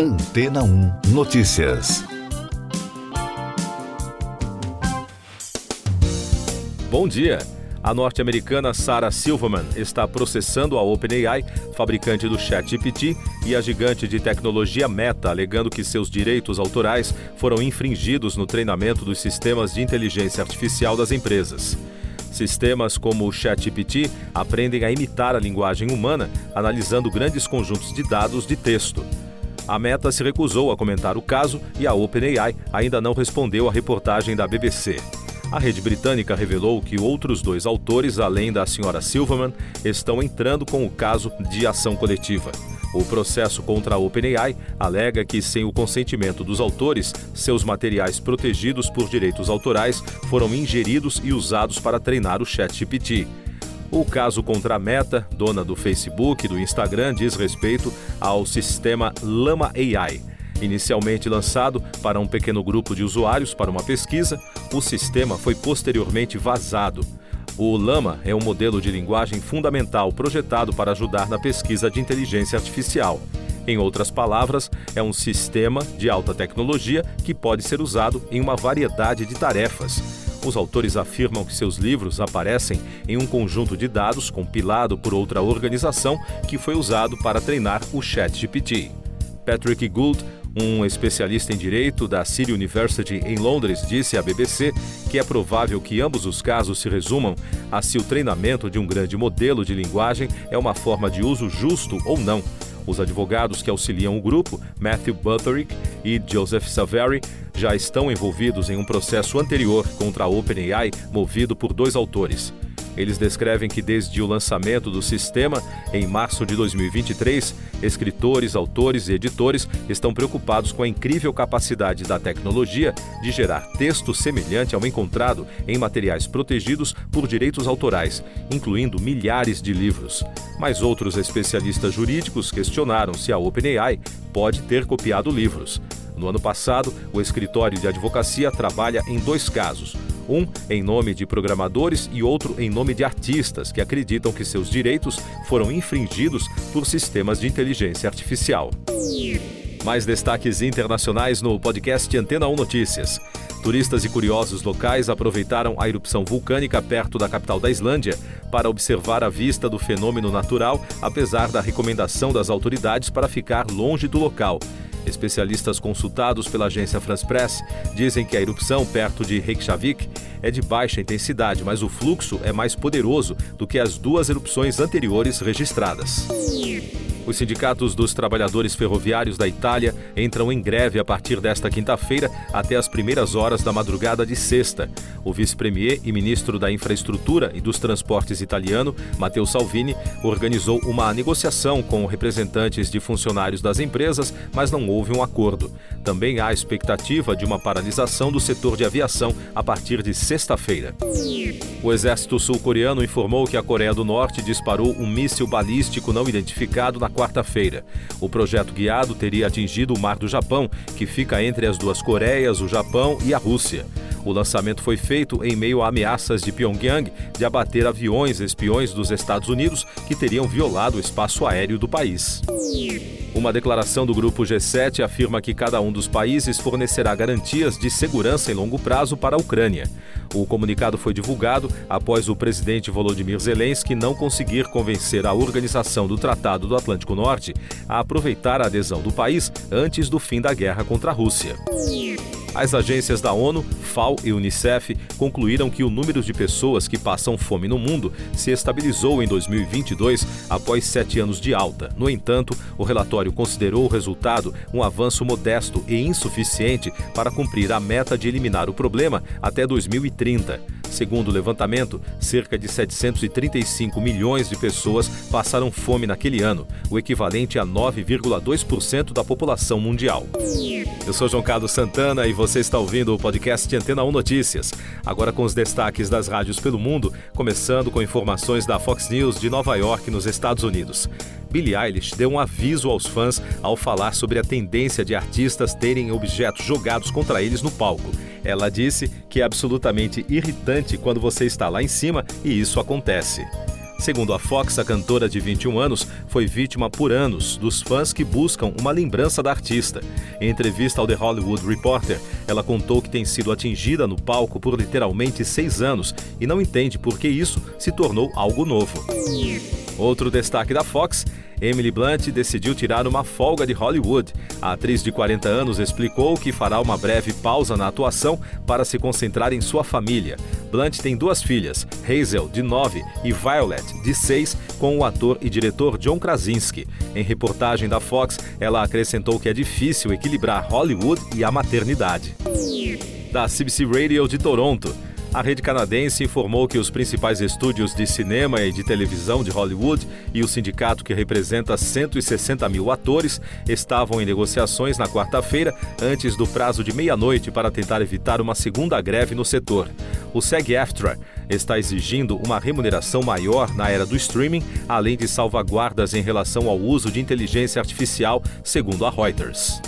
Antena 1 Notícias. Bom dia. A norte-americana Sarah Silverman está processando a OpenAI, fabricante do ChatGPT, e a gigante de tecnologia Meta, alegando que seus direitos autorais foram infringidos no treinamento dos sistemas de inteligência artificial das empresas. Sistemas como o ChatGPT aprendem a imitar a linguagem humana, analisando grandes conjuntos de dados de texto. A Meta se recusou a comentar o caso e a OpenAI ainda não respondeu à reportagem da BBC. A rede britânica revelou que outros dois autores, além da senhora Silverman, estão entrando com o caso de ação coletiva. O processo contra a OpenAI alega que, sem o consentimento dos autores, seus materiais protegidos por direitos autorais foram ingeridos e usados para treinar o ChatGPT. O caso contra a Meta, dona do Facebook e do Instagram, diz respeito ao sistema Lama AI Inicialmente lançado para um pequeno grupo de usuários para uma pesquisa, o sistema foi posteriormente vazado. O Lama é um modelo de linguagem fundamental projetado para ajudar na pesquisa de inteligência artificial. Em outras palavras, é um sistema de alta tecnologia que pode ser usado em uma variedade de tarefas. Os autores afirmam que seus livros aparecem em um conjunto de dados compilado por outra organização que foi usado para treinar o ChatGPT. Patrick Gould um especialista em direito da City University em Londres disse à BBC que é provável que ambos os casos se resumam a se o treinamento de um grande modelo de linguagem é uma forma de uso justo ou não. Os advogados que auxiliam o grupo, Matthew Butterick e Joseph Savary, já estão envolvidos em um processo anterior contra a OpenAI movido por dois autores. Eles descrevem que desde o lançamento do sistema, em março de 2023, escritores, autores e editores estão preocupados com a incrível capacidade da tecnologia de gerar texto semelhante ao encontrado em materiais protegidos por direitos autorais, incluindo milhares de livros. Mas outros especialistas jurídicos questionaram se a OpenAI pode ter copiado livros. No ano passado, o escritório de advocacia trabalha em dois casos um em nome de programadores e outro em nome de artistas que acreditam que seus direitos foram infringidos por sistemas de inteligência artificial. Mais destaques internacionais no podcast Antena 1 Notícias. Turistas e curiosos locais aproveitaram a erupção vulcânica perto da capital da Islândia para observar a vista do fenômeno natural, apesar da recomendação das autoridades para ficar longe do local. Especialistas consultados pela agência France Press dizem que a erupção perto de Reykjavik é de baixa intensidade, mas o fluxo é mais poderoso do que as duas erupções anteriores registradas. Os sindicatos dos trabalhadores ferroviários da Itália entram em greve a partir desta quinta-feira até as primeiras horas da madrugada de sexta. O vice-premier e ministro da Infraestrutura e dos Transportes italiano, Matteo Salvini, organizou uma negociação com representantes de funcionários das empresas, mas não houve um acordo. Também há expectativa de uma paralisação do setor de aviação a partir de sexta-feira. O exército sul-coreano informou que a Coreia do Norte disparou um míssil balístico não identificado na quarta-feira. O projeto guiado teria atingido o Mar do Japão, que fica entre as duas Coreias, o Japão e a Rússia. O lançamento foi feito em meio a ameaças de Pyongyang de abater aviões espiões dos Estados Unidos que teriam violado o espaço aéreo do país. Uma declaração do grupo G7 afirma que cada um dos países fornecerá garantias de segurança em longo prazo para a Ucrânia. O comunicado foi divulgado após o presidente Volodymyr Zelensky não conseguir convencer a organização do Tratado do Atlântico Norte a aproveitar a adesão do país antes do fim da guerra contra a Rússia. As agências da ONU, FAO e Unicef concluíram que o número de pessoas que passam fome no mundo se estabilizou em 2022 após sete anos de alta. No entanto, o relatório considerou o resultado um avanço modesto e insuficiente para cumprir a meta de eliminar o problema até 2030. Segundo o levantamento, cerca de 735 milhões de pessoas passaram fome naquele ano, o equivalente a 9,2% da população mundial. Eu sou João Carlos Santana e você está ouvindo o podcast Antena 1 Notícias. Agora com os destaques das rádios pelo mundo, começando com informações da Fox News de Nova York, nos Estados Unidos. Billie Eilish deu um aviso aos fãs ao falar sobre a tendência de artistas terem objetos jogados contra eles no palco. Ela disse que é absolutamente irritante quando você está lá em cima e isso acontece. Segundo a Fox, a cantora de 21 anos foi vítima por anos dos fãs que buscam uma lembrança da artista. Em entrevista ao The Hollywood Reporter, ela contou que tem sido atingida no palco por literalmente seis anos e não entende por que isso se tornou algo novo. Outro destaque da Fox Emily Blunt decidiu tirar uma folga de Hollywood. A atriz de 40 anos explicou que fará uma breve pausa na atuação para se concentrar em sua família. Blunt tem duas filhas, Hazel, de 9, e Violet, de 6, com o ator e diretor John Krasinski. Em reportagem da Fox, ela acrescentou que é difícil equilibrar Hollywood e a maternidade. Da CBC Radio de Toronto. A rede canadense informou que os principais estúdios de cinema e de televisão de Hollywood e o sindicato que representa 160 mil atores estavam em negociações na quarta-feira, antes do prazo de meia-noite, para tentar evitar uma segunda greve no setor. O SEG-AFTRA está exigindo uma remuneração maior na era do streaming, além de salvaguardas em relação ao uso de inteligência artificial, segundo a Reuters.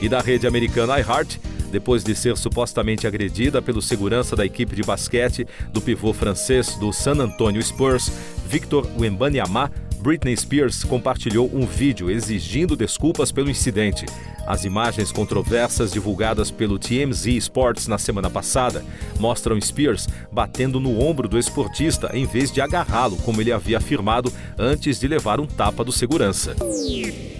E da rede americana iHeart, depois de ser supostamente agredida pelo segurança da equipe de basquete do pivô francês do San Antonio Spurs, Victor Wembanyama, Britney Spears compartilhou um vídeo exigindo desculpas pelo incidente. As imagens controversas divulgadas pelo TMZ Sports na semana passada mostram Spears batendo no ombro do esportista em vez de agarrá-lo, como ele havia afirmado antes de levar um tapa do segurança.